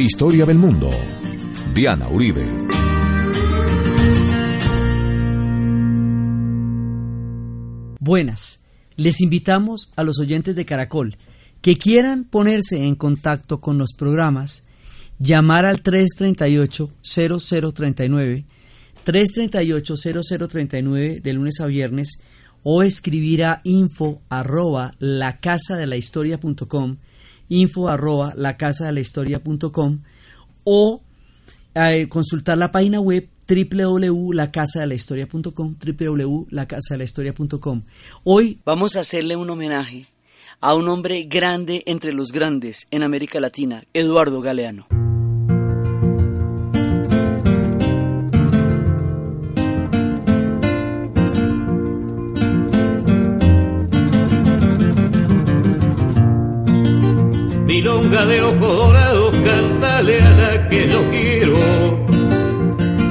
Historia del Mundo. Diana Uribe. Buenas. Les invitamos a los oyentes de Caracol que quieran ponerse en contacto con los programas, llamar al 338-0039, 338-0039 de lunes a viernes o escribir a info arroba la casa de la historia.com, info arroba la casa de la historia.com o eh, consultar la página web www.lacasadelahistoria.com www.lacasadelahistoria.com Hoy vamos a hacerle un homenaje a un hombre grande entre los grandes en América Latina, Eduardo Galeano. Milonga de ojos dorados, cántale a la que yo quiero.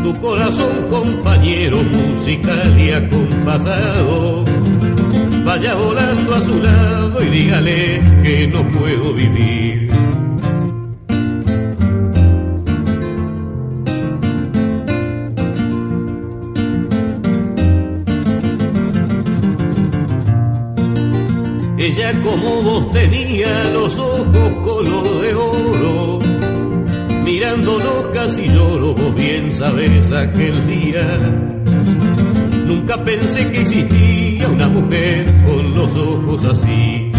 Tu corazón compañero musical y acompasado. Vaya volando a su lado y dígale que no puedo vivir. Ella como vos tenía los ojos color de oro, mirándonos casi lloro, vos bien sabes aquel día. Nunca pensé que existía una mujer con los ojos así.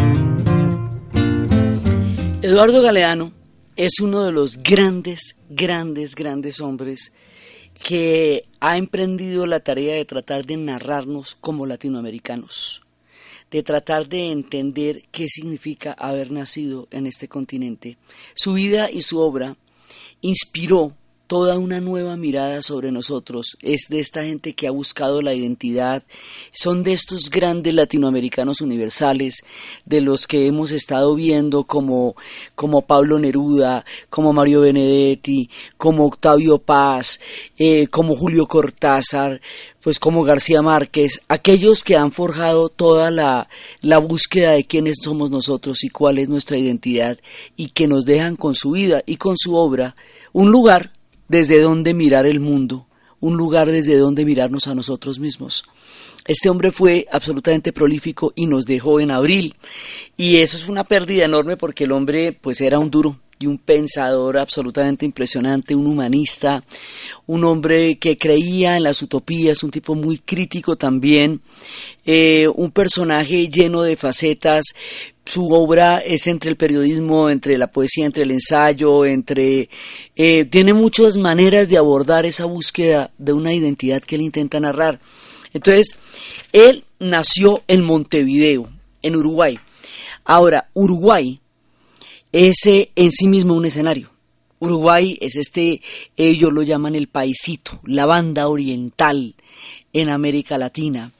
Eduardo Galeano es uno de los grandes, grandes, grandes hombres que ha emprendido la tarea de tratar de narrarnos como latinoamericanos de tratar de entender qué significa haber nacido en este continente. Su vida y su obra inspiró toda una nueva mirada sobre nosotros. Es de esta gente que ha buscado la identidad. Son de estos grandes latinoamericanos universales, de los que hemos estado viendo como, como Pablo Neruda, como Mario Benedetti, como Octavio Paz, eh, como Julio Cortázar, pues como García Márquez, aquellos que han forjado toda la, la búsqueda de quiénes somos nosotros y cuál es nuestra identidad y que nos dejan con su vida y con su obra un lugar desde donde mirar el mundo, un lugar desde donde mirarnos a nosotros mismos. Este hombre fue absolutamente prolífico y nos dejó en abril. Y eso es una pérdida enorme porque el hombre pues era un duro y un pensador absolutamente impresionante, un humanista, un hombre que creía en las utopías, un tipo muy crítico también, eh, un personaje lleno de facetas, su obra es entre el periodismo, entre la poesía, entre el ensayo, entre... Eh, tiene muchas maneras de abordar esa búsqueda de una identidad que él intenta narrar. Entonces, él nació en Montevideo, en Uruguay. Ahora, Uruguay es eh, en sí mismo un escenario. Uruguay es este, ellos lo llaman el paisito, la banda oriental en América Latina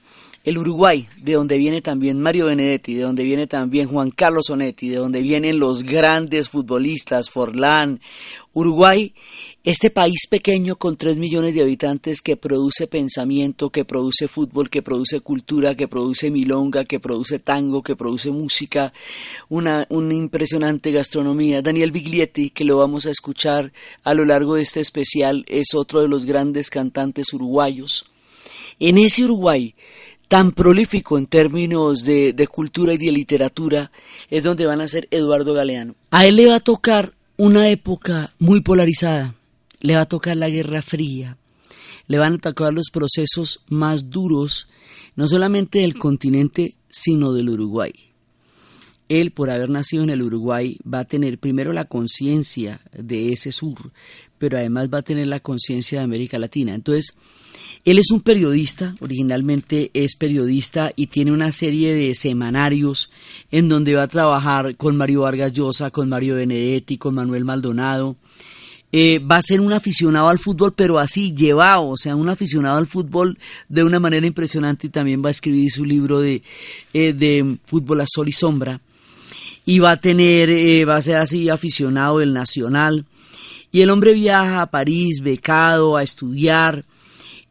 el Uruguay, de donde viene también Mario Benedetti, de donde viene también Juan Carlos Sonetti, de donde vienen los grandes futbolistas, Forlán, Uruguay, este país pequeño con tres millones de habitantes que produce pensamiento, que produce fútbol, que produce cultura, que produce milonga, que produce tango, que produce música, una, una impresionante gastronomía. Daniel Biglietti, que lo vamos a escuchar a lo largo de este especial, es otro de los grandes cantantes uruguayos. En ese Uruguay tan prolífico en términos de, cultura y de literatura, es donde van a ser Eduardo Galeano. A él le va a tocar una época muy polarizada, le va a tocar la Guerra Fría, le van a tocar los procesos más duros, no solamente del continente, sino del Uruguay. Él, por haber nacido en el Uruguay, va a tener primero la conciencia de ese sur, pero además va a tener la conciencia de América Latina. Entonces, él es un periodista, originalmente es periodista y tiene una serie de semanarios en donde va a trabajar con Mario Vargas Llosa, con Mario Benedetti, con Manuel Maldonado. Eh, va a ser un aficionado al fútbol, pero así llevado, o sea, un aficionado al fútbol de una manera impresionante y también va a escribir su libro de, eh, de fútbol a sol y sombra. Y va a tener, eh, va a ser así aficionado del Nacional. Y el hombre viaja a París, becado, a estudiar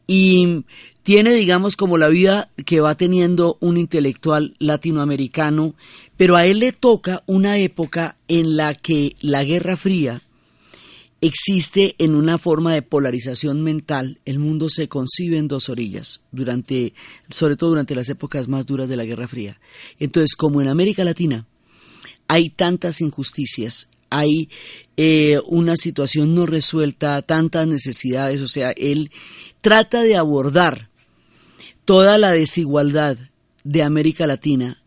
y tiene, digamos, como la vida que va teniendo un intelectual latinoamericano, pero a él le toca una época en la que la Guerra Fría existe en una forma de polarización mental. El mundo se concibe en dos orillas, durante, sobre todo durante las épocas más duras de la Guerra Fría. Entonces, como en América Latina hay tantas injusticias, hay eh, una situación no resuelta, tantas necesidades, o sea, él trata de abordar toda la desigualdad de América Latina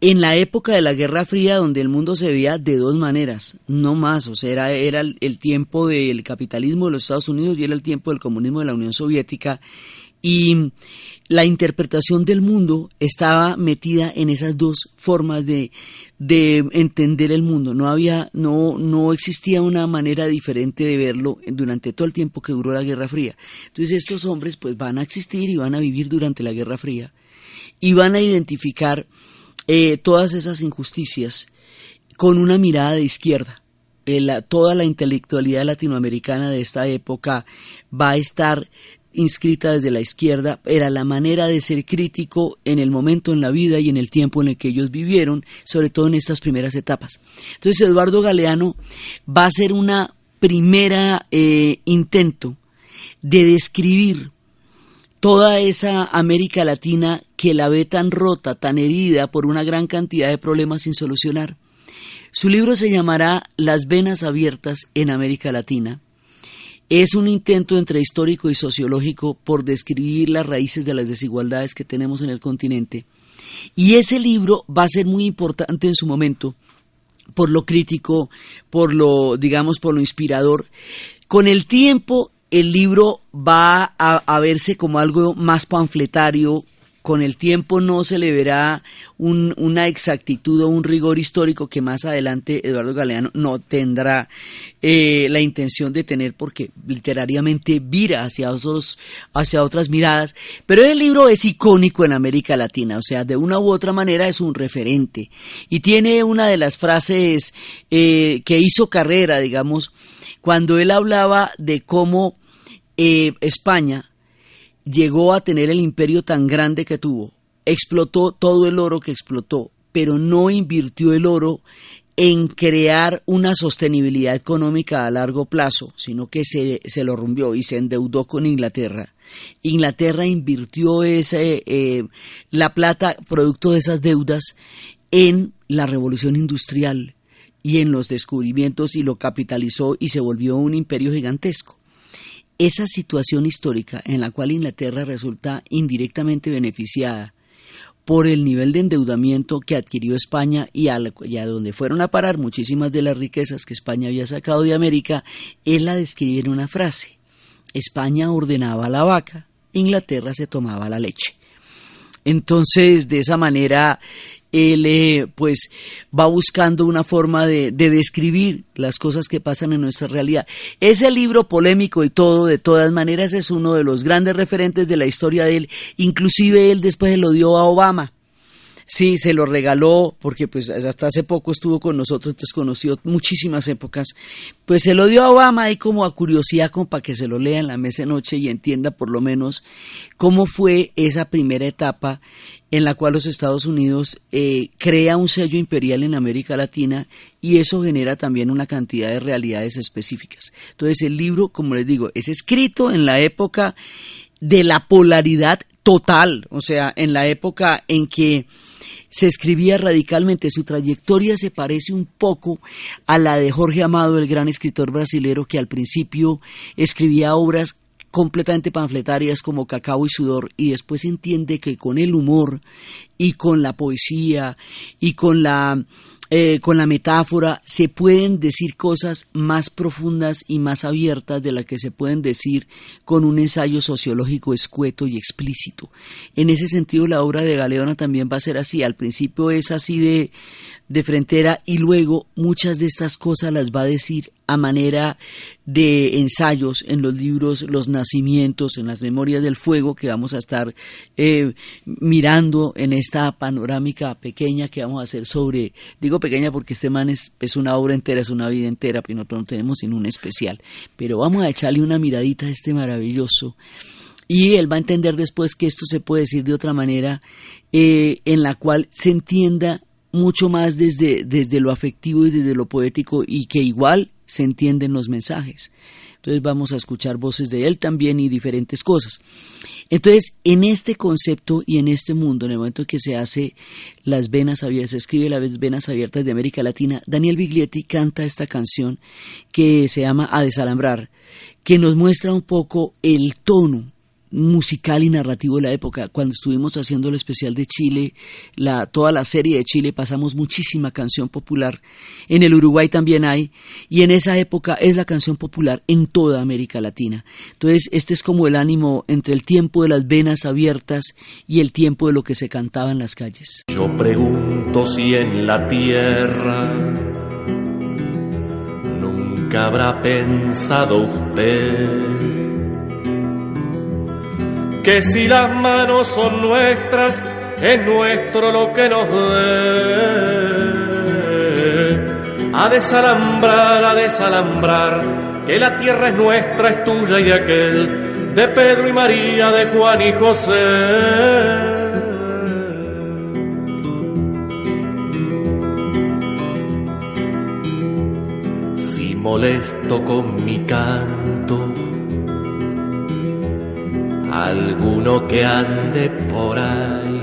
en la época de la Guerra Fría, donde el mundo se veía de dos maneras, no más, o sea, era, era el tiempo del capitalismo de los Estados Unidos y era el tiempo del comunismo de la Unión Soviética, y la interpretación del mundo estaba metida en esas dos formas de, de entender el mundo. No había, no, no existía una manera diferente de verlo durante todo el tiempo que duró la Guerra Fría. Entonces estos hombres pues van a existir y van a vivir durante la Guerra Fría y van a identificar eh, todas esas injusticias con una mirada de izquierda. Eh, toda la intelectualidad latinoamericana de esta época va a estar inscrita desde la izquierda, era la manera de ser crítico en el momento en la vida y en el tiempo en el que ellos vivieron, sobre todo en estas primeras etapas. Entonces Eduardo Galeano va a ser una primera eh, intento de describir toda esa América Latina que la ve tan rota, tan herida por una gran cantidad de problemas sin solucionar. Su libro se llamará Las venas abiertas en América Latina. Es un intento entre histórico y sociológico por describir las raíces de las desigualdades que tenemos en el continente. Y ese libro va a ser muy importante en su momento por lo crítico, por lo, digamos, por lo inspirador. Con el tiempo el libro va a, verse como algo más panfletario, con el tiempo no se le verá una exactitud o un rigor histórico que más adelante Eduardo Galeano no tendrá eh, la intención de tener porque literariamente vira hacia, hacia otras miradas. Pero el libro es icónico en América Latina, o sea, de una u otra manera es un referente. Y tiene una de las frases eh, que hizo carrera, digamos, cuando él hablaba de cómo eh, España llegó a tener el imperio tan grande que tuvo, explotó todo el oro que explotó, pero no invirtió el oro en crear una sostenibilidad económica a largo plazo, sino que se, se lo rompió y se endeudó con Inglaterra. Inglaterra invirtió ese, eh, la plata producto de esas deudas en la revolución industrial y en los descubrimientos y lo capitalizó y se volvió un imperio gigantesco. Esa situación histórica en la cual Inglaterra resulta indirectamente beneficiada por el nivel de endeudamiento que adquirió España y a, donde fueron a parar muchísimas de las riquezas que España había sacado de América, él la describe en una frase. España ordenaba la vaca, Inglaterra se tomaba la leche. Entonces, de esa manera, él eh, pues va buscando una forma de, de, describir las cosas que pasan en nuestra realidad. Ese libro polémico y todo, de todas maneras, es uno de los grandes referentes de la historia de él. Inclusive él después se lo dio a Obama. Sí, se lo regaló porque pues hasta hace poco estuvo con nosotros, entonces conoció muchísimas épocas. Pues se lo dio a Obama ahí como a curiosidad, como para que se lo lea en la mesa de noche y entienda por lo menos cómo fue esa primera etapa en la cual los Estados Unidos eh, crea un sello imperial en América Latina y eso genera también una cantidad de realidades específicas. Entonces el libro, como les digo, es escrito en la época de la polaridad total, o sea, en la época en que se escribía radicalmente. Su trayectoria se parece un poco a la de Jorge Amado, el gran escritor brasilero que al principio escribía obras completamente panfletarias como Cacao y Sudor y después entiende que con el humor y con la poesía y con la eh, con la metáfora se pueden decir cosas más profundas y más abiertas de las que se pueden decir con un ensayo sociológico escueto y explícito. En ese sentido, la obra de Galeona también va a ser así. Al principio es así de, de frontera y luego muchas de estas cosas las va a decir a manera de ensayos en los libros Los Nacimientos, en las Memorias del Fuego que vamos a estar eh, mirando en esta panorámica pequeña que vamos a hacer sobre, digo pequeña porque este man es, es una obra entera, es una vida entera, pero nosotros no tenemos sino un especial, pero vamos a echarle una miradita a este maravilloso y él va a entender después que esto se puede decir de otra manera eh, en la cual se entienda mucho más desde, desde lo afectivo y desde lo poético y que igual se entienden los mensajes. Entonces vamos a escuchar voces de él también y diferentes cosas. Entonces, en este concepto y en este mundo, en el momento que se hace las venas abiertas, se escribe las venas abiertas de América Latina, Daniel Biglietti canta esta canción que se llama A desalambrar, que nos muestra un poco el tono musical y narrativo de la época. Cuando estuvimos haciendo el especial de Chile, la, toda la serie de Chile, pasamos muchísima canción popular. En el Uruguay también hay, y en esa época es la canción popular en toda América Latina. Entonces, este es como el ánimo entre el tiempo de las venas abiertas y el tiempo de lo que se cantaba en las calles. Yo pregunto si en la tierra nunca habrá pensado usted que si las manos son nuestras, es nuestro lo que nos dé. A desalambrar, a desalambrar, que la tierra es nuestra, es tuya y de aquel, de Pedro y María, de Juan y José. Si molesto con mi canto, alguno que ande por ahí.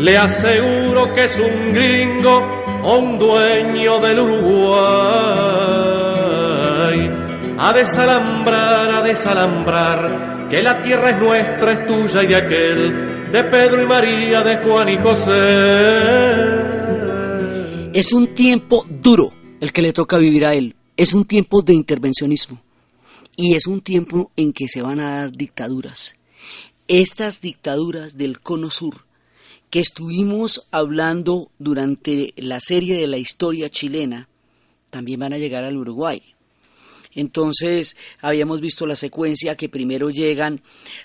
Le aseguro que es un gringo o un dueño del Uruguay. A desalambrar, a desalambrar, que la tierra es nuestra, es tuya y de aquel, de Pedro y María, de Juan y José. Es un tiempo duro el que le toca vivir a él. Es un tiempo de intervencionismo y es un tiempo en que se van a dar dictaduras. Estas dictaduras del Cono Sur, que estuvimos hablando durante la serie de la historia chilena, también van a llegar al Uruguay. Entonces, habíamos visto la secuencia que primero llegan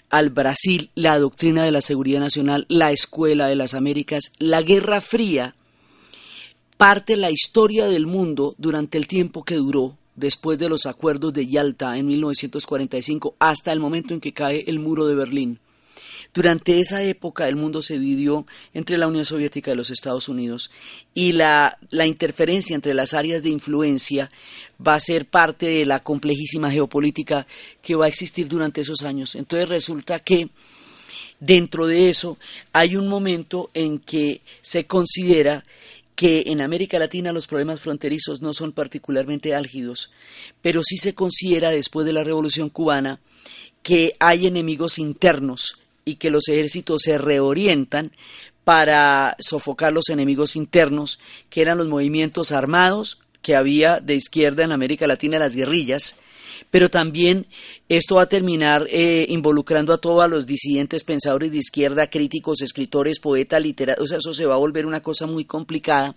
al Brasil la doctrina de la seguridad nacional, la escuela de las Américas, la Guerra Fría, parte la historia del mundo durante el tiempo que duró después de los acuerdos de Yalta en 1945 hasta el momento en que cae el muro de Berlín. Durante esa época el mundo se dividió entre la Unión Soviética y los Estados Unidos y la, la, interferencia entre las áreas de influencia va a ser parte de la complejísima geopolítica que va a existir durante esos años. Entonces resulta que dentro de eso hay un momento en que se considera que en América Latina los problemas fronterizos no son particularmente álgidos, pero sí se considera después de la Revolución cubana que hay enemigos internos y que los ejércitos se reorientan para sofocar los enemigos internos, que eran los movimientos armados que había de izquierda en América Latina, las guerrillas, pero también esto va a terminar eh, involucrando a todos los disidentes pensadores de izquierda, críticos, escritores, poetas, literatos, o sea, eso se va a volver una cosa muy complicada.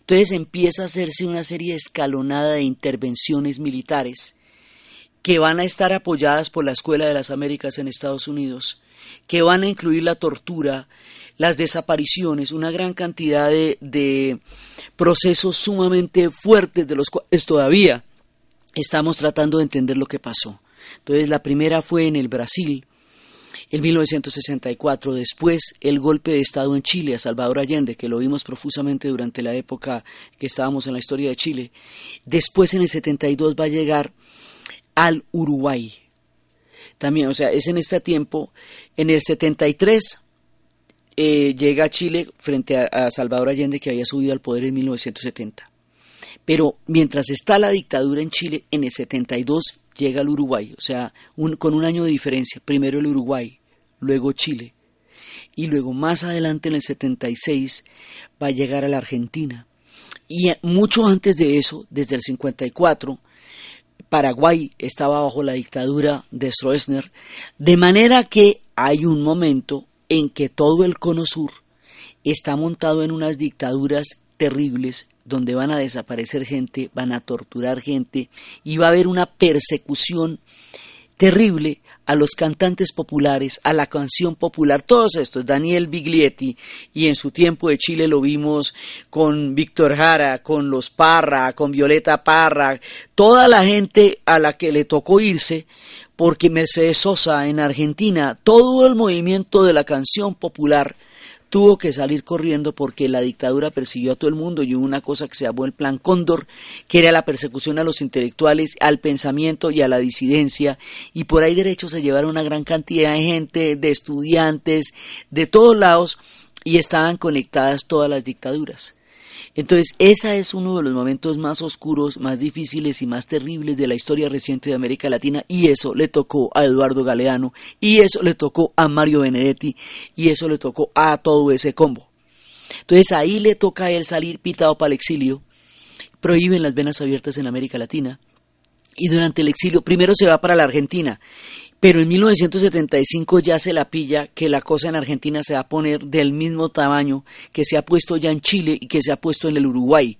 Entonces empieza a hacerse una serie escalonada de intervenciones militares que van a estar apoyadas por la Escuela de las Américas en Estados Unidos, que van a incluir la tortura, las desapariciones, una gran cantidad de, de procesos sumamente fuertes de los cuales todavía estamos tratando de entender lo que pasó. Entonces, la primera fue en el Brasil, en 1964, después el golpe de Estado en Chile a Salvador Allende, que lo vimos profusamente durante la época que estábamos en la historia de Chile, después en el 72 va a llegar al Uruguay. También, o sea, es en este tiempo, en el 73 eh, llega a Chile frente a, a Salvador Allende que había subido al poder en 1970. Pero mientras está la dictadura en Chile, en el 72 llega el Uruguay, o sea, con un año de diferencia. Primero el Uruguay, luego Chile. Y luego más adelante, en el 76, va a llegar a la Argentina. Y mucho antes de eso, desde el 54, Paraguay estaba bajo la dictadura de Stroessner, de manera que hay un momento en que todo el cono sur está montado en unas dictaduras terribles donde van a desaparecer gente, van a torturar gente y va a haber una persecución terrible a los cantantes populares, a la canción popular, todos estos, Daniel Biglietti, y en su tiempo de Chile lo vimos con Víctor Jara, con los Parra, con Violeta Parra, toda la gente a la que le tocó irse, porque Mercedes Sosa en Argentina, todo el movimiento de la canción popular tuvo que salir corriendo porque la dictadura persiguió a todo el mundo y hubo una cosa que se llamó el Plan Cóndor, que era la persecución a los intelectuales, al pensamiento y a la disidencia, y por ahí derecho se llevaron una gran cantidad de gente, de estudiantes, de todos lados, y estaban conectadas todas las dictaduras. Entonces, ese es uno de los momentos más oscuros, más difíciles y más terribles de la historia reciente de América Latina, y eso le tocó a Eduardo Galeano, y eso le tocó a Mario Benedetti, y eso le tocó a todo ese combo. Entonces, ahí le toca a él salir pitado para el exilio, prohíben las venas abiertas en América Latina, y durante el exilio, primero se va para la Argentina, pero en 1975 ya se la pilla que la cosa en Argentina se va a poner del mismo tamaño que se ha puesto ya en Chile y que se ha puesto en el Uruguay.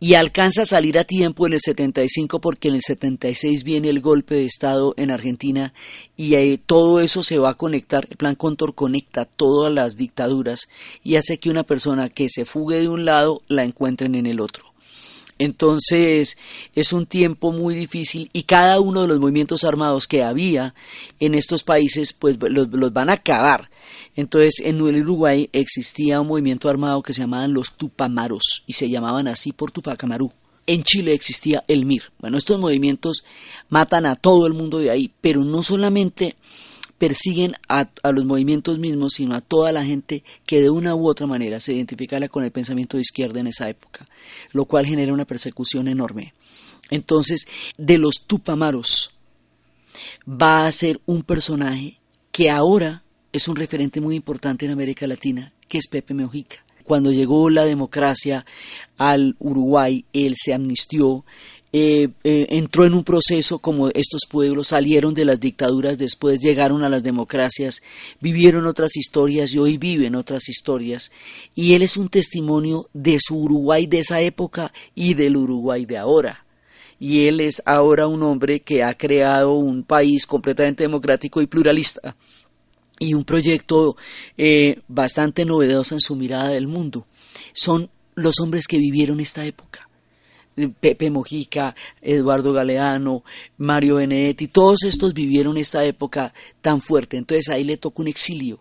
Y alcanza a salir a tiempo en el 75 porque en el 76 viene el golpe de Estado en Argentina y todo eso se va a conectar. El plan Contor conecta todas las dictaduras y hace que una persona que se fugue de un lado la encuentren en el otro. Entonces es un tiempo muy difícil y cada uno de los movimientos armados que había en estos países pues los, van a acabar. Entonces en Uruguay existía un movimiento armado que se llamaban los Tupamaros y se llamaban así por Tupac Amaru. En Chile existía el MIR. Bueno, estos movimientos matan a todo el mundo de ahí, pero no solamente persiguen a, los movimientos mismos, sino a toda la gente que de una u otra manera se identificara con el pensamiento de izquierda en esa época, lo cual genera una persecución enorme. Entonces, de los Tupamaros va a ser un personaje que ahora es un referente muy importante en América Latina, que es Pepe Meojica. Cuando llegó la democracia al Uruguay, él se amnistió, eh, eh, entró en un proceso como estos pueblos salieron de las dictaduras, después llegaron a las democracias, vivieron otras historias y hoy viven otras historias. Y él es un testimonio de su Uruguay de esa época y del Uruguay de ahora. Y él es ahora un hombre que ha creado un país completamente democrático y pluralista y un proyecto eh, bastante novedoso en su mirada del mundo. Son los hombres que vivieron esta época. Pepe Mojica, Eduardo Galeano, Mario Benedetti, todos estos vivieron esta época tan fuerte. Entonces ahí le tocó un exilio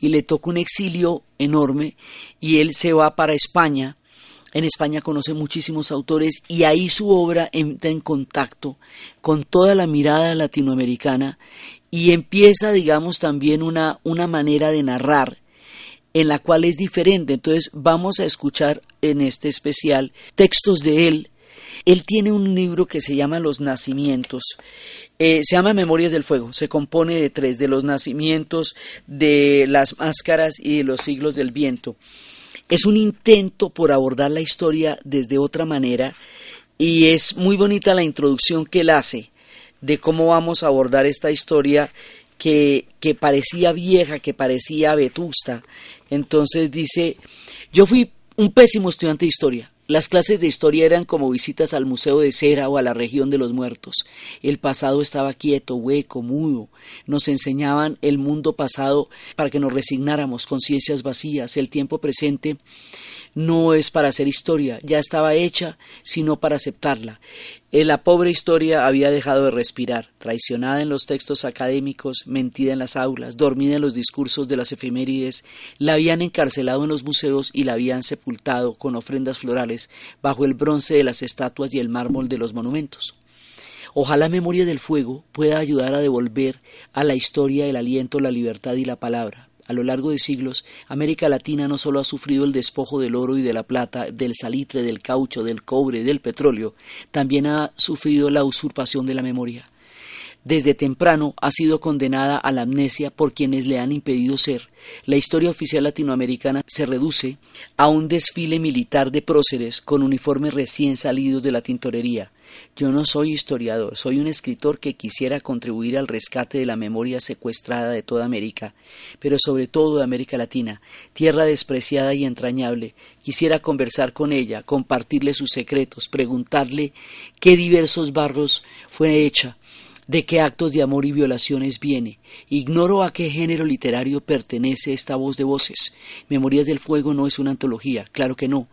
y le tocó un exilio enorme y él se va para España. En España conoce muchísimos autores y ahí su obra entra en contacto con toda la mirada latinoamericana y empieza, digamos, también una, una manera de narrar en la cual es diferente. Entonces vamos a escuchar en este especial textos de él. Él tiene un libro que se llama Los Nacimientos. Eh, se llama Memorias del Fuego. Se compone de tres, de los nacimientos, de las máscaras y de los siglos del viento. Es un intento por abordar la historia desde otra manera y es muy bonita la introducción que él hace de cómo vamos a abordar esta historia que, que parecía vieja, que parecía vetusta. Entonces dice, yo fui un pésimo estudiante de historia. Las clases de historia eran como visitas al Museo de Cera o a la región de los muertos. El pasado estaba quieto, hueco, mudo. Nos enseñaban el mundo pasado para que nos resignáramos, conciencias vacías. El tiempo presente no es para hacer historia, ya estaba hecha, sino para aceptarla. La pobre historia había dejado de respirar, traicionada en los textos académicos, mentida en las aulas, dormida en los discursos de las efemérides, la habían encarcelado en los museos y la habían sepultado con ofrendas florales bajo el bronce de las estatuas y el mármol de los monumentos. Ojalá Memoria del Fuego pueda ayudar a devolver a la historia el aliento, la libertad y la palabra, a lo largo de siglos, América Latina no solo ha sufrido el despojo del oro y de la plata, del salitre, del caucho, del cobre, del petróleo, también ha sufrido la usurpación de la memoria. Desde temprano ha sido condenada a la amnesia por quienes le han impedido ser. La historia oficial latinoamericana se reduce a un desfile militar de próceres con uniformes recién salidos de la tintorería, yo no soy historiador, soy un escritor que quisiera contribuir al rescate de la memoria secuestrada de toda América, pero sobre todo de América Latina, tierra despreciada y entrañable. Quisiera conversar con ella, compartirle sus secretos, preguntarle qué diversos barros fue hecha, de qué actos de amor y violaciones viene. Ignoro a qué género literario pertenece esta voz de voces. Memorias del Fuego no es una antología, claro que no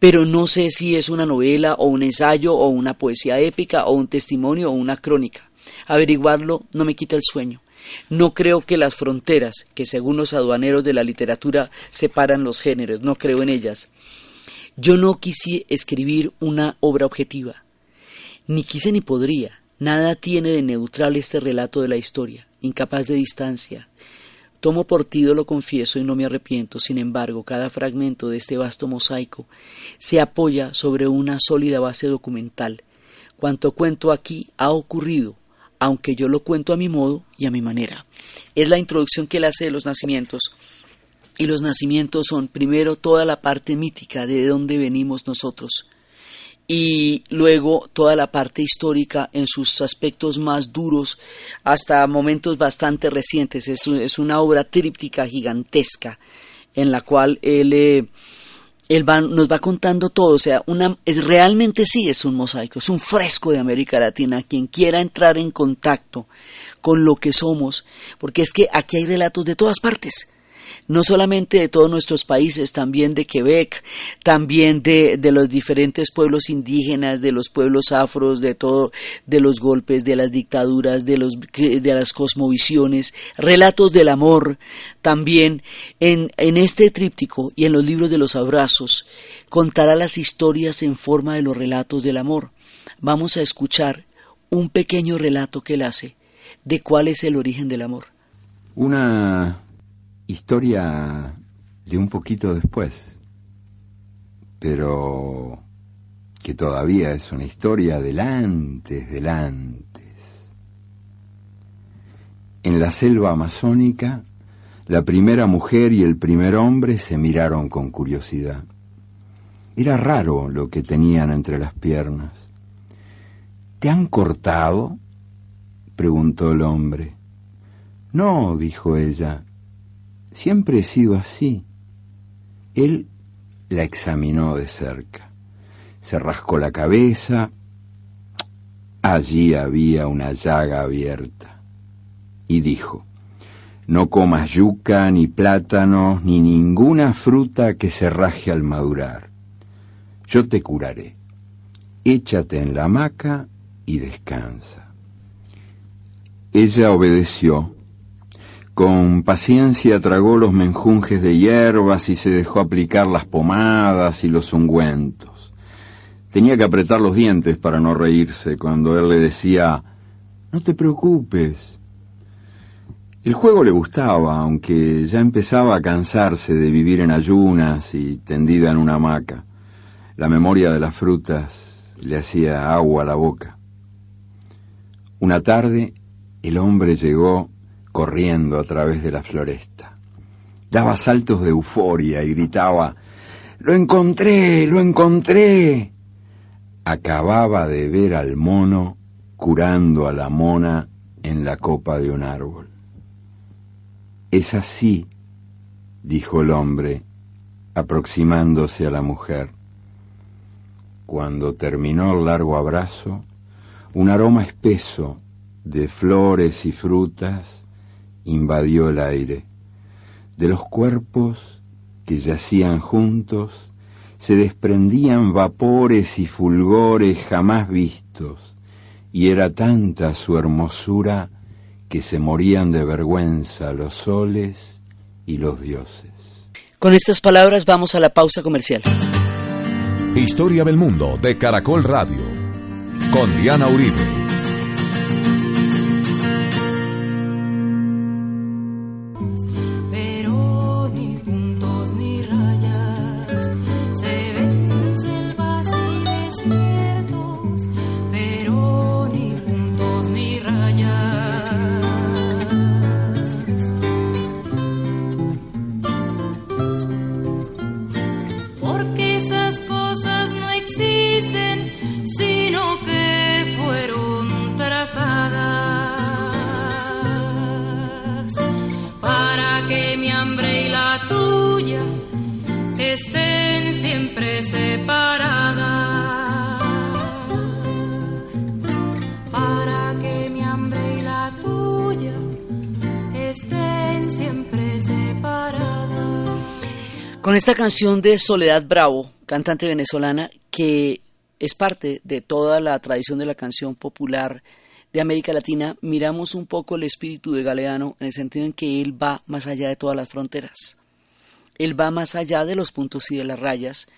pero no sé si es una novela o un ensayo o una poesía épica o un testimonio o una crónica. Averiguarlo no me quita el sueño. No creo que las fronteras, que según los aduaneros de la literatura separan los géneros, no creo en ellas. Yo no quise escribir una obra objetiva, ni quise ni podría. Nada tiene de neutral este relato de la historia, incapaz de distancia. Tomo por ti, lo confieso y no me arrepiento, sin embargo, cada fragmento de este vasto mosaico se apoya sobre una sólida base documental. Cuanto cuento aquí ha ocurrido, aunque yo lo cuento a mi modo y a mi manera. Es la introducción que él hace de los nacimientos. Y los nacimientos son primero toda la parte mítica de dónde venimos nosotros y luego toda la parte histórica en sus aspectos más duros hasta momentos bastante recientes. Es, es una obra tríptica gigantesca en la cual él eh, él nos va contando todo, o sea, una, es, realmente sí es un mosaico, es un fresco de América Latina. Quien quiera entrar en contacto con lo que somos, porque es que aquí hay relatos de todas partes no solamente de todos nuestros países, también de Quebec, también de, de los diferentes pueblos indígenas, de los pueblos afros, de todo, de los golpes, de las dictaduras, de los de las cosmovisiones, relatos del amor, también en, en este tríptico y en los libros de los abrazos, contará las historias en forma de los relatos del amor. Vamos a escuchar un pequeño relato que él hace de cuál es el origen del amor. Una historia de un poquito después, pero que todavía es una historia del antes, del antes. En la selva amazónica, la primera mujer y el primer hombre se miraron con curiosidad. Era raro lo que tenían entre las piernas. ¿Te han cortado? preguntó el hombre. No, dijo ella, Siempre he sido así. Él la examinó de cerca. Se rascó la cabeza. Allí había una llaga abierta. Y dijo, no comas yuca, ni plátanos, ni ninguna fruta que se raje al madurar. Yo te curaré. Échate en la hamaca y descansa. Ella obedeció con paciencia tragó los menjunjes de hierbas y se dejó aplicar las pomadas y los ungüentos. Tenía que apretar los dientes para no reírse cuando él le decía, no te preocupes. El juego le gustaba, aunque ya empezaba a cansarse de vivir en ayunas y tendida en una hamaca. La memoria de las frutas le hacía agua a la boca. Una tarde el hombre llegó corriendo a través de la floresta. Daba saltos de euforia y gritaba, ¡Lo encontré! ¡Lo encontré! Acababa de ver al mono curando a la mona en la copa de un árbol. Es así, dijo el hombre, aproximándose a la mujer. Cuando terminó el largo abrazo, un aroma espeso de flores y frutas invadió el aire. De los cuerpos que yacían juntos se desprendían vapores y fulgores jamás vistos, y era tanta su hermosura que se morían de vergüenza los soles y los dioses. Con estas palabras vamos a la pausa comercial. Historia del mundo de Caracol Radio con Diana Uribe. Esta canción de Soledad Bravo, cantante venezolana, que es parte de toda la tradición de la canción popular de América Latina, miramos un poco el espíritu de Galeano en el sentido en que él va más allá de todas las fronteras. Él va más allá de los puntos y de las rayas,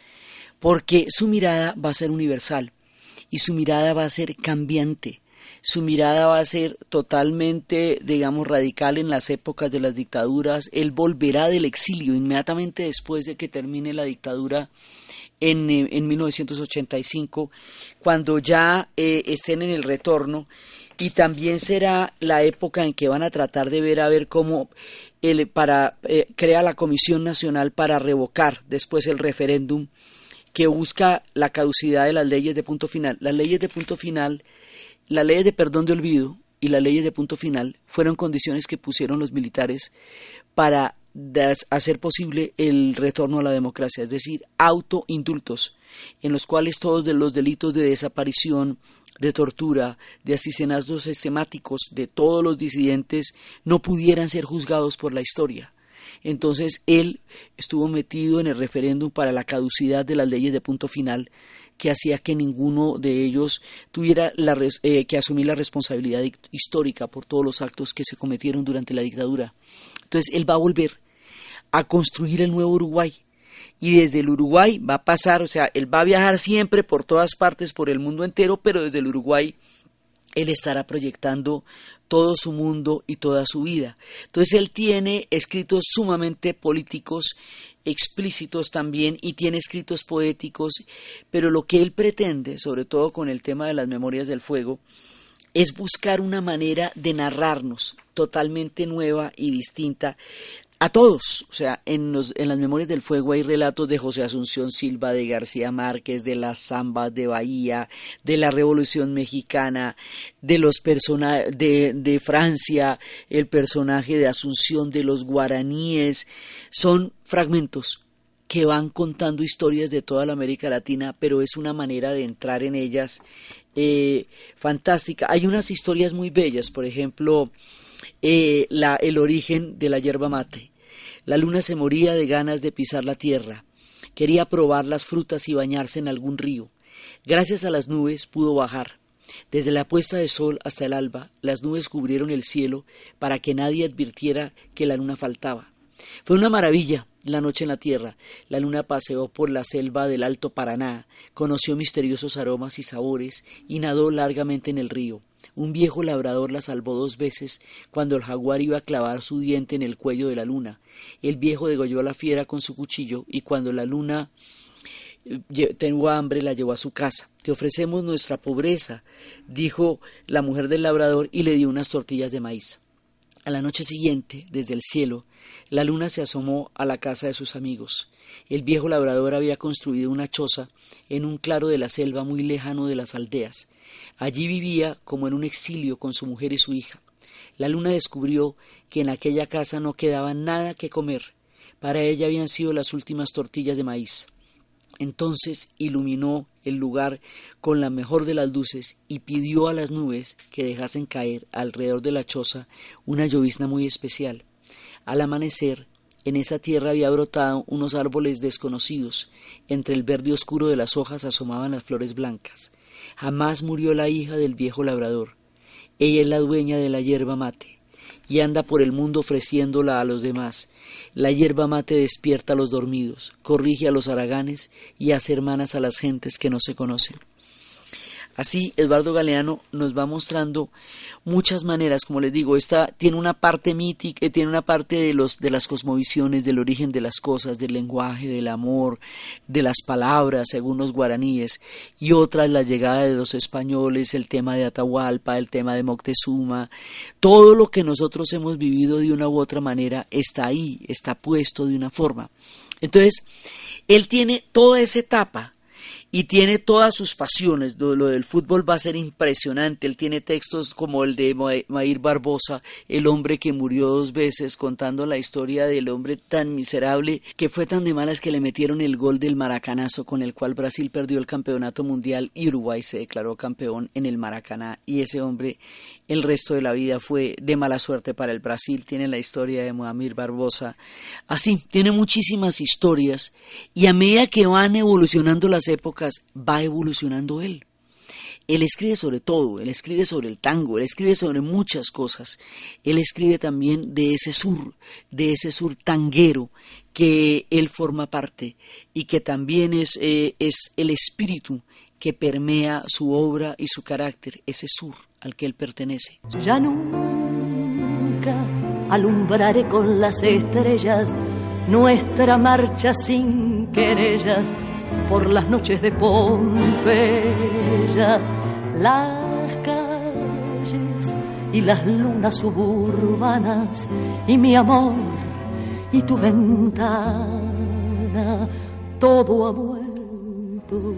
porque su mirada va a ser universal y su mirada va a ser cambiante. Su mirada va a ser totalmente, digamos, radical en las épocas de las dictaduras. Él volverá del exilio inmediatamente después de que termine la dictadura en, eh, en 1985, cuando ya eh, estén en el retorno, y también será la época en que van a tratar de ver a ver cómo el, para, eh, crea la Comisión Nacional para revocar después el referéndum que busca la caducidad de las leyes de punto final. Las leyes de punto final, las leyes de perdón de olvido y las leyes de punto final fueron condiciones que pusieron los militares para hacer posible el retorno a la democracia, es decir, autoindultos, en los cuales todos los delitos de desaparición, de tortura, de asesinatos sistemáticos de todos los disidentes no pudieran ser juzgados por la historia. Entonces él estuvo metido en el referéndum para la caducidad de las leyes de punto final que hacía que ninguno de ellos tuviera eh, que asumir la responsabilidad histórica por todos los actos que se cometieron durante la dictadura. Entonces él va a volver a construir el nuevo Uruguay. Y desde el Uruguay va a pasar, o sea, él va a viajar siempre por todas partes, por el mundo entero, pero desde el Uruguay él estará proyectando todo su mundo y toda su vida. Entonces él tiene escritos sumamente políticos, explícitos también, y tiene escritos poéticos, pero lo que él pretende, sobre todo con el tema de las memorias del fuego, es buscar una manera de narrarnos totalmente nueva y distinta a todos. O sea, en, en, las Memorias del Fuego hay relatos de José Asunción Silva, de García Márquez, de las zambas de Bahía, de la Revolución Mexicana, de los personajes de, de Francia, el personaje de Asunción, de los guaraníes. Son fragmentos que van contando historias de toda la América Latina, pero es una manera de entrar en ellas eh, fantástica. Hay unas historias muy bellas, por ejemplo, eh, la, el origen de la yerba mate. La luna se moría de ganas de pisar la tierra. Quería probar las frutas y bañarse en algún río. Gracias a las nubes pudo bajar. Desde la puesta de sol hasta el alba, las nubes cubrieron el cielo para que nadie advirtiera que la luna faltaba. Fue una maravilla la noche en la tierra. La luna paseó por la selva del Alto Paraná, conoció misteriosos aromas y sabores y nadó largamente en el río. Un viejo labrador la salvó dos veces cuando el jaguar iba a clavar su diente en el cuello de la luna. El viejo degolló a la fiera con su cuchillo y cuando la luna eh, tengo hambre, la llevó a su casa. Te ofrecemos nuestra pobreza, dijo la mujer del labrador y le dio unas tortillas de maíz. A la noche siguiente, desde el cielo, la luna se asomó a la casa de sus amigos. El viejo labrador había construido una choza en un claro de la selva muy lejano de las aldeas. Allí vivía como en un exilio con su mujer y su hija. La luna descubrió que en aquella casa no quedaba nada que comer. Para ella habían sido las últimas tortillas de maíz. Entonces iluminó el lugar con la mejor de las luces y pidió a las nubes que dejasen caer alrededor de la choza una llovizna muy especial. Al amanecer, en esa tierra había brotado unos árboles desconocidos. Entre el verde oscuro de las hojas asomaban las flores blancas. Jamás murió la hija del viejo labrador. Ella es la dueña de la hierba mate y anda por el mundo ofreciéndola a los demás. La hierba mate despierta a los dormidos, corrige a los haraganes y hace hermanas a las gentes que no se conocen. Así, Eduardo Galeano nos va mostrando muchas maneras, como les digo, esta tiene una parte mítica, tiene una parte de los de las cosmovisiones, del origen de las cosas, del lenguaje, del amor, de las palabras, según los guaraníes, y otra la llegada de los españoles, el tema de Atahualpa, el tema de Moctezuma, todo lo que nosotros hemos vivido de una u otra manera está ahí, está puesto de una forma. Entonces, él tiene toda esa etapa y tiene todas sus pasiones. Lo, del fútbol va a ser impresionante. Él tiene textos como el de Maír Barbosa, el hombre que murió dos veces, contando la historia del hombre tan miserable que fue tan de malas que le metieron el gol del maracanazo con el cual Brasil perdió el campeonato mundial y Uruguay se declaró campeón en el Maracaná. Y ese hombre el resto de la vida fue de mala suerte para el Brasil. Tiene la historia de Moamir Barbosa. Así, tiene muchísimas historias y a medida que van evolucionando las épocas, va evolucionando él. Él escribe sobre todo, él escribe sobre el tango, él escribe sobre muchas cosas. Él escribe también de ese sur, de ese sur tanguero que él forma parte y que también es, eh, es el espíritu que permea su obra y su carácter, ese sur al que él pertenece. Ya nunca alumbraré con las estrellas nuestra marcha sin querellas por las noches de Pompeya, las calles y las lunas suburbanas y mi amor y tu ventana, todo ha vuelto,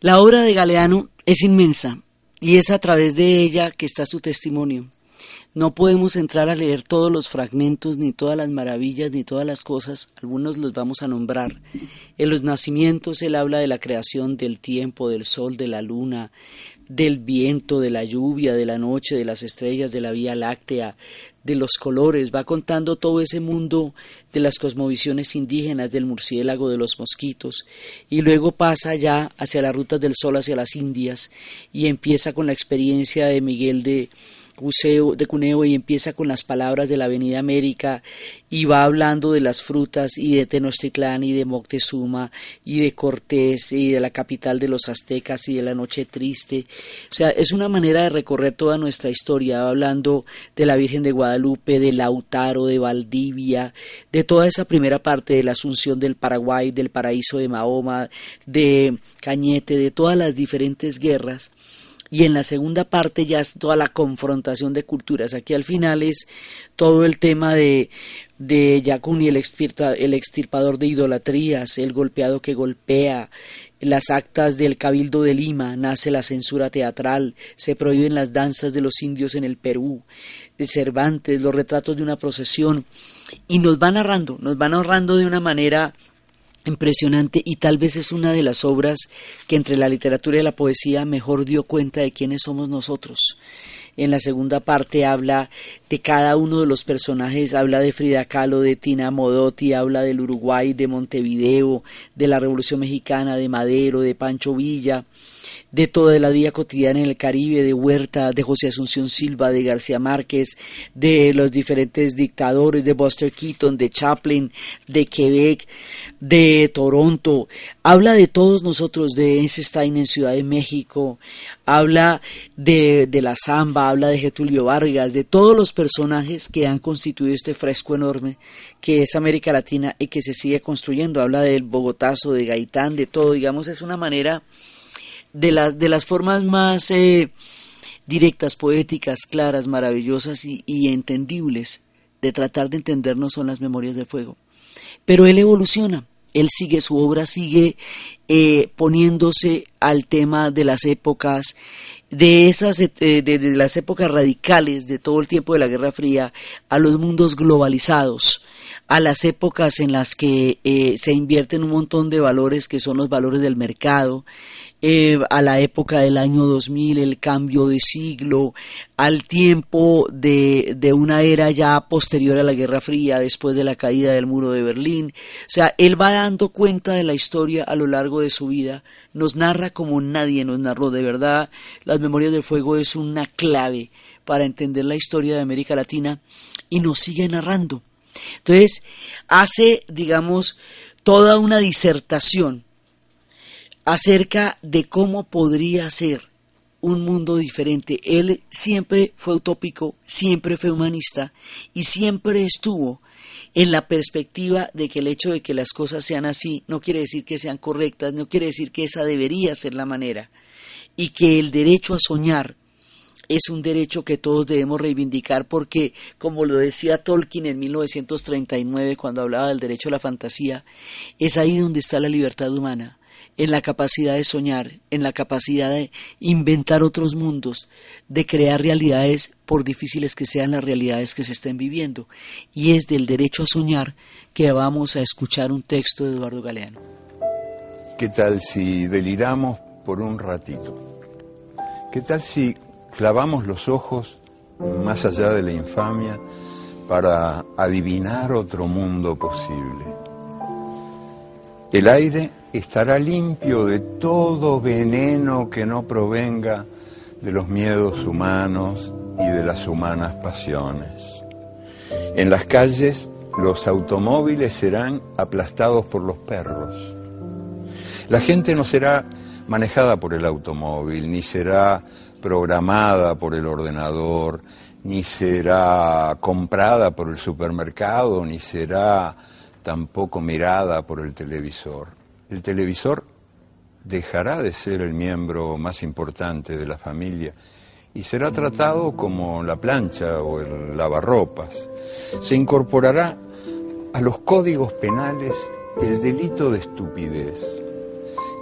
La obra de Galeano es inmensa y es a través de ella que está su testimonio. No podemos entrar a leer todos los fragmentos, ni todas las maravillas, ni todas las cosas, algunos los vamos a nombrar. En los nacimientos él habla de la creación del tiempo, del sol, de la luna, del viento, de la lluvia, de la noche, de las estrellas, de la Vía Láctea, de los colores, va contando todo ese mundo de las cosmovisiones indígenas, del murciélago, de los mosquitos, y luego pasa ya hacia las rutas del sol, hacia las Indias, y empieza con la experiencia de Miguel de de Cuneo y empieza con las palabras de la Avenida América y va hablando de las frutas y de Tenochtitlán y de Moctezuma y de Cortés y de la capital de los aztecas y de la noche triste. O sea, es una manera de recorrer toda nuestra historia, hablando de la Virgen de Guadalupe, de Lautaro, de Valdivia, de toda esa primera parte de la Asunción del Paraguay, del paraíso de Mahoma, de Cañete, de todas las diferentes guerras y en la segunda parte ya es toda la confrontación de culturas. Aquí al final es todo el tema de, de Yacuni, el, el extirpador de idolatrías, el golpeado que golpea, las actas del Cabildo de Lima, nace la censura teatral, se prohíben las danzas de los indios en el Perú, de Cervantes, los retratos de una procesión, y nos van narrando, nos van narrando de una manera impresionante y tal vez es una de las obras que entre la literatura y la poesía mejor dio cuenta de quiénes somos nosotros. En la segunda parte habla de cada uno de los personajes, habla de Frida Kahlo, de Tina Modotti, habla del Uruguay, de Montevideo, de la Revolución Mexicana, de Madero, de Pancho Villa, de toda la vida cotidiana en el Caribe, de Huerta, de José Asunción Silva, de García Márquez, de los diferentes dictadores, de Buster Keaton, de Chaplin, de Quebec, de Toronto, habla de todos nosotros, de Einstein en Ciudad de México, habla de, de la samba, habla de Getulio Vargas, de todos los personajes que han constituido este fresco enorme que es América Latina y que se sigue construyendo, habla del Bogotazo, de Gaitán, de todo, digamos, es una manera de las, de las formas más eh, directas, poéticas, claras, maravillosas y, entendibles de tratar de entendernos son las memorias de fuego. Pero él evoluciona, él sigue, su obra sigue eh, poniéndose al tema de las épocas, de esas, eh, de, las épocas radicales de todo el tiempo de la Guerra Fría, a los mundos globalizados, a las épocas en las que se invierten un montón de valores que son los valores del mercado, eh, a la época del año 2000, el cambio de siglo, al tiempo de, de, una era ya posterior a la Guerra Fría, después de la caída del muro de Berlín. O sea, él va dando cuenta de la historia a lo largo de su vida, nos narra como nadie nos narró. De verdad, Las Memorias del Fuego es una clave para entender la historia de América Latina y nos sigue narrando. Entonces, hace, digamos, toda una disertación acerca de cómo podría ser un mundo diferente. Él siempre fue utópico, siempre fue humanista y siempre estuvo en la perspectiva de que el hecho de que las cosas sean así no quiere decir que sean correctas, no quiere decir que esa debería ser la manera y que el derecho a soñar es un derecho que todos debemos reivindicar porque, como lo decía Tolkien en 1939 cuando hablaba del derecho a la fantasía, es ahí donde está la libertad humana en la capacidad de soñar, en la capacidad de inventar otros mundos, de crear realidades por difíciles que sean las realidades que se estén viviendo. Y es del derecho a soñar que vamos a escuchar un texto de Eduardo Galeano. ¿Qué tal si deliramos por un ratito? ¿Qué tal si clavamos los ojos más allá de la infamia para adivinar otro mundo posible? El aire estará limpio de todo veneno que no provenga de los miedos humanos y de las humanas pasiones. En las calles los automóviles serán aplastados por los perros. La gente no será manejada por el automóvil, ni será programada por el ordenador, ni será comprada por el supermercado, ni será tampoco mirada por el televisor. El televisor dejará de ser el miembro más importante de la familia y será tratado como la plancha o el lavarropas. Se incorporará a los códigos penales el delito de estupidez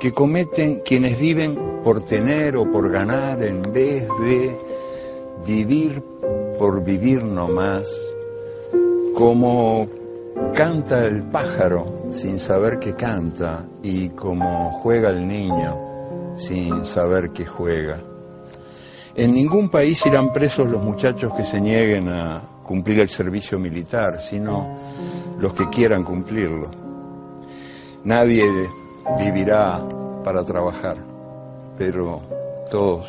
que cometen quienes viven por tener o por ganar en vez de vivir por vivir nomás, como canta el pájaro sin saber que canta y como juega el niño sin saber que juega. En ningún país irán presos los muchachos que se nieguen a cumplir el servicio militar, sino los que quieran cumplirlo. Nadie vivirá para trabajar, pero todos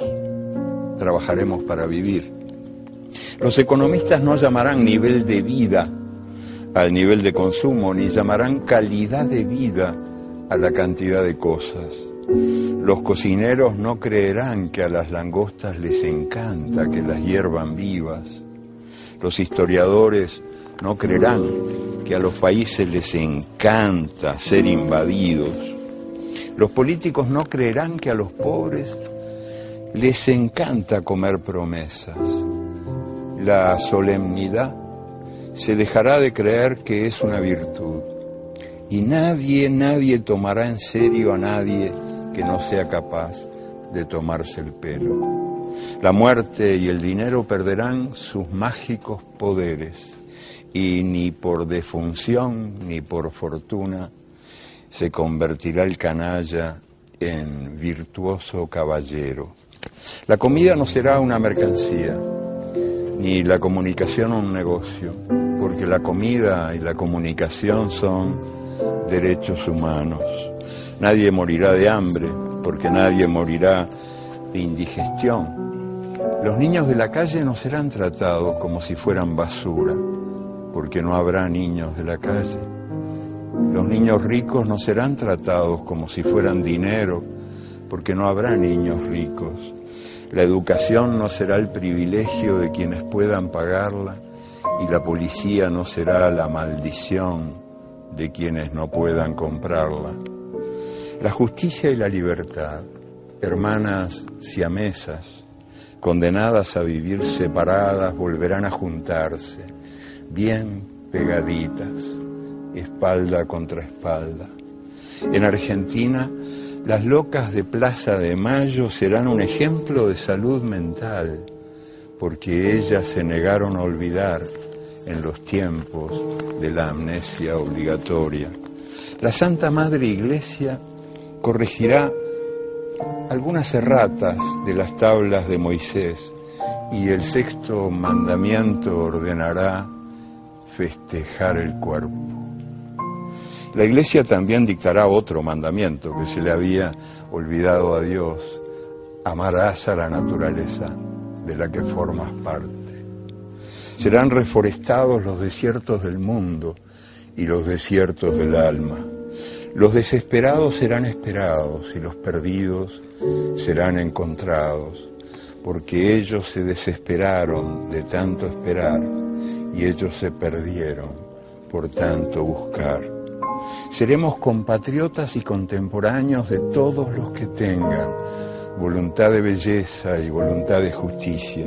trabajaremos para vivir. Los economistas no llamarán nivel de vida al nivel de consumo, ni llamarán calidad de vida a la cantidad de cosas. Los cocineros no creerán que a las langostas les encanta que las hiervan vivas. Los historiadores no creerán que a los países les encanta ser invadidos. Los políticos no creerán que a los pobres les encanta comer promesas. La solemnidad se dejará de creer que es una virtud. Y nadie, nadie tomará en serio a nadie que no sea capaz de tomarse el pelo. La muerte y el dinero perderán sus mágicos poderes y ni por defunción ni por fortuna se convertirá el canalla en virtuoso caballero. La comida no será una mercancía, ni la comunicación un negocio, porque la comida y la comunicación son derechos humanos. Nadie morirá de hambre, porque nadie morirá de indigestión. Los niños de la calle no serán tratados como si fueran basura porque no habrá niños de la calle. Los niños ricos no serán tratados como si fueran dinero, porque no habrá niños ricos. La educación no será el privilegio de quienes puedan pagarla y la policía no será la maldición de quienes no puedan comprarla. La justicia y la libertad, hermanas siamesas, condenadas a vivir separadas, volverán a juntarse bien pegaditas, espalda contra espalda. En Argentina, las locas de Plaza de Mayo serán un ejemplo de salud mental, porque ellas se negaron a olvidar en los tiempos de la amnesia obligatoria. La Santa Madre Iglesia corregirá algunas erratas de las tablas de Moisés y el sexto mandamiento ordenará festejar el cuerpo. La iglesia también dictará otro mandamiento que se le había olvidado a Dios. Amarás a la naturaleza de la que formas parte. Serán reforestados los desiertos del mundo y los desiertos del alma. Los desesperados serán esperados y los perdidos serán encontrados, porque ellos se desesperaron de tanto esperar y ellos se perdieron por tanto buscar. Seremos compatriotas y contemporáneos de todos los que tengan voluntad de belleza y voluntad de justicia.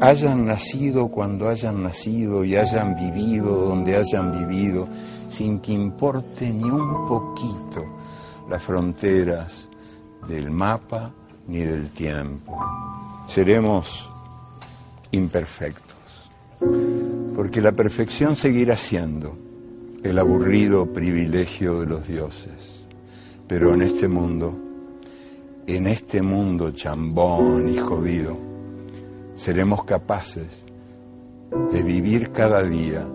Hayan nacido cuando hayan nacido y hayan vivido donde hayan vivido, sin que importe ni un poquito las fronteras del mapa ni del tiempo. Seremos imperfectos porque la perfección seguirá siendo el aburrido privilegio de los dioses. Pero en este mundo, en este mundo chambón y jodido, seremos capaces de vivir cada día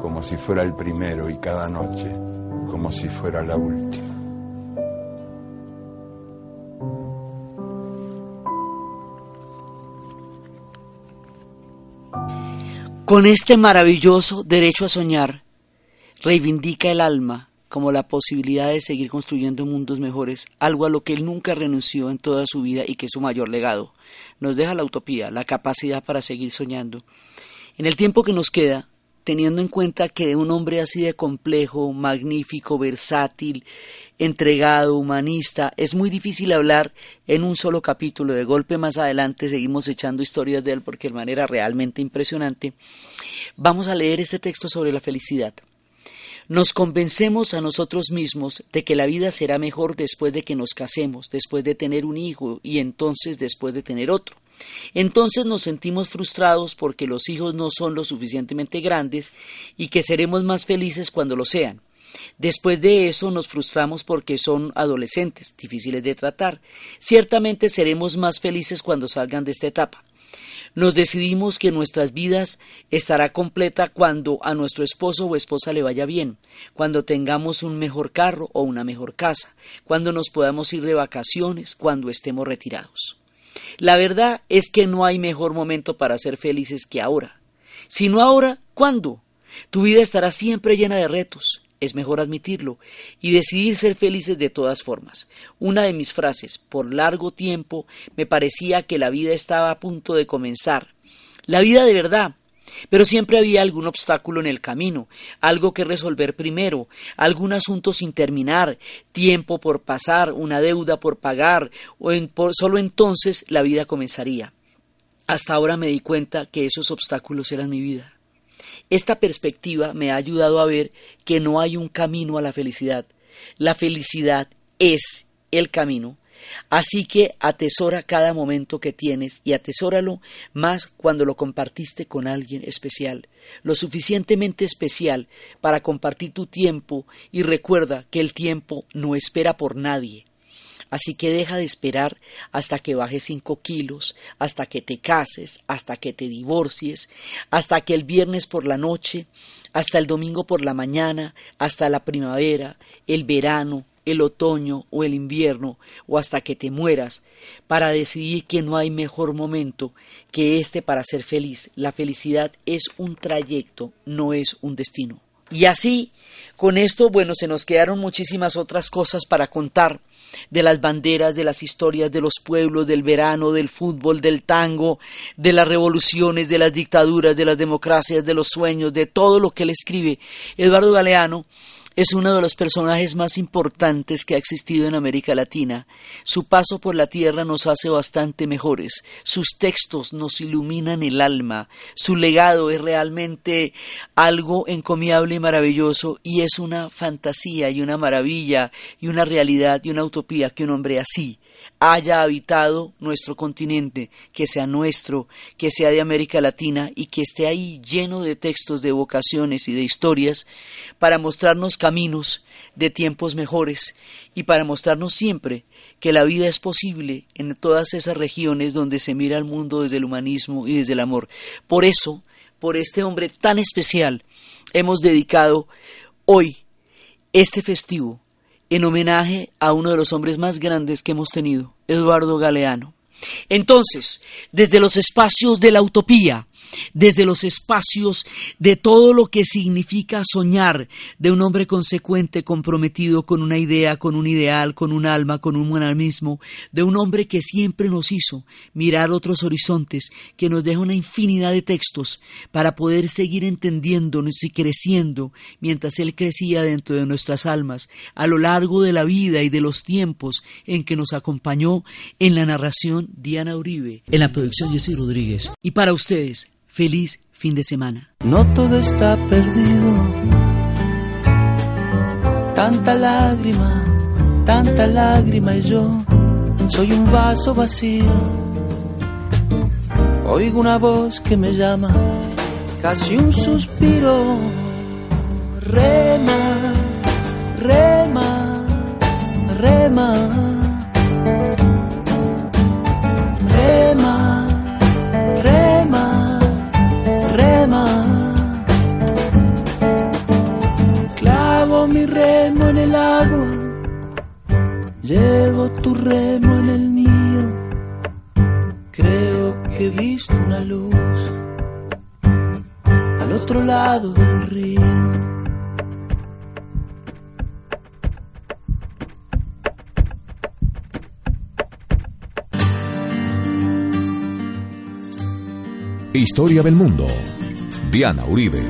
como si fuera el primero y cada noche como si fuera la última. Con este maravilloso derecho a soñar, reivindica el alma como la posibilidad de seguir construyendo mundos mejores, algo a lo que él nunca renunció en toda su vida y que es su mayor legado. Nos deja la utopía, la capacidad para seguir soñando. En el tiempo que nos queda, teniendo en cuenta que de un hombre así de complejo, magnífico, versátil, entregado, humanista, es muy difícil hablar en un solo capítulo. De golpe más adelante seguimos echando historias de él porque de manera realmente impresionante. Vamos a leer este texto sobre la felicidad. Nos convencemos a nosotros mismos de que la vida será mejor después de que nos casemos, después de tener un hijo y entonces después de tener otro. Entonces nos sentimos frustrados porque los hijos no son lo suficientemente grandes y que seremos más felices cuando lo sean. Después de eso nos frustramos porque son adolescentes, difíciles de tratar. Ciertamente seremos más felices cuando salgan de esta etapa. Nos decidimos que nuestras vidas estará completa cuando a nuestro esposo o esposa le vaya bien, cuando tengamos un mejor carro o una mejor casa, cuando nos podamos ir de vacaciones, cuando estemos retirados. La verdad es que no hay mejor momento para ser felices que ahora. Si no ahora, ¿cuándo? Tu vida estará siempre llena de retos, es mejor admitirlo, y decidir ser felices de todas formas. Una de mis frases, por largo tiempo, me parecía que la vida estaba a punto de comenzar. La vida de verdad, pero siempre había algún obstáculo en el camino, algo que resolver primero, algún asunto sin terminar, tiempo por pasar, una deuda por pagar, o solo entonces la vida comenzaría. Hasta ahora me di cuenta que esos obstáculos eran mi vida. Esta perspectiva me ha ayudado a ver que no hay un camino a la felicidad. La felicidad es el camino. Así que atesora cada momento que tienes y atesóralo más cuando lo compartiste con alguien especial, lo suficientemente especial para compartir tu tiempo y recuerda que el tiempo no espera por nadie. Así que deja de esperar hasta que bajes cinco kilos, hasta que te cases, hasta que te divorcies, hasta que el viernes por la noche, hasta el domingo por la mañana, hasta la primavera, el verano, el otoño o el invierno, o hasta que te mueras, para decidir que no hay mejor momento que este para ser feliz. La felicidad es un trayecto, no es un destino. Y así, con esto, bueno, se nos quedaron muchísimas otras cosas para contar de las banderas, de las historias de los pueblos, del verano, del fútbol, del tango, de las revoluciones, de las dictaduras, de las democracias, de los sueños, de todo lo que él escribe. Eduardo Galeano es uno de los personajes más importantes que ha existido en América Latina. Su paso por la tierra nos hace bastante mejores. Sus textos nos iluminan el alma. Su legado es realmente algo encomiable y maravilloso y es una fantasía y una maravilla y una realidad y una utopía que un hombre así haya habitado nuestro continente, que sea nuestro, que sea de América Latina y que esté ahí lleno de textos, de vocaciones y de historias para mostrarnos caminos de tiempos mejores y para mostrarnos siempre que la vida es posible en todas esas regiones donde se mira al mundo desde el humanismo y desde el amor. Por eso, por este hombre tan especial, hemos dedicado hoy este festivo en homenaje a uno de los hombres más grandes que hemos tenido, Eduardo Galeano. Entonces, desde los espacios de la utopía, desde los espacios de todo lo que significa soñar de un hombre consecuente, comprometido con una idea, con un ideal, con un alma, con un humanismo, de un hombre que siempre nos hizo mirar otros horizontes, que nos deja una infinidad de textos para poder seguir entendiéndonos y creciendo mientras él crecía dentro de nuestras almas a lo largo de la vida y de los tiempos en que nos acompañó en la narración Diana Uribe, en la producción Jesse Rodríguez. Y para ustedes, Feliz fin de semana. No todo está perdido. Tanta lágrima, tanta lágrima y yo soy un vaso vacío. Oigo una voz que me llama, casi un suspiro. Rema, rema, rema. Una luz al otro lado del río. Historia del mundo. Diana Uribe.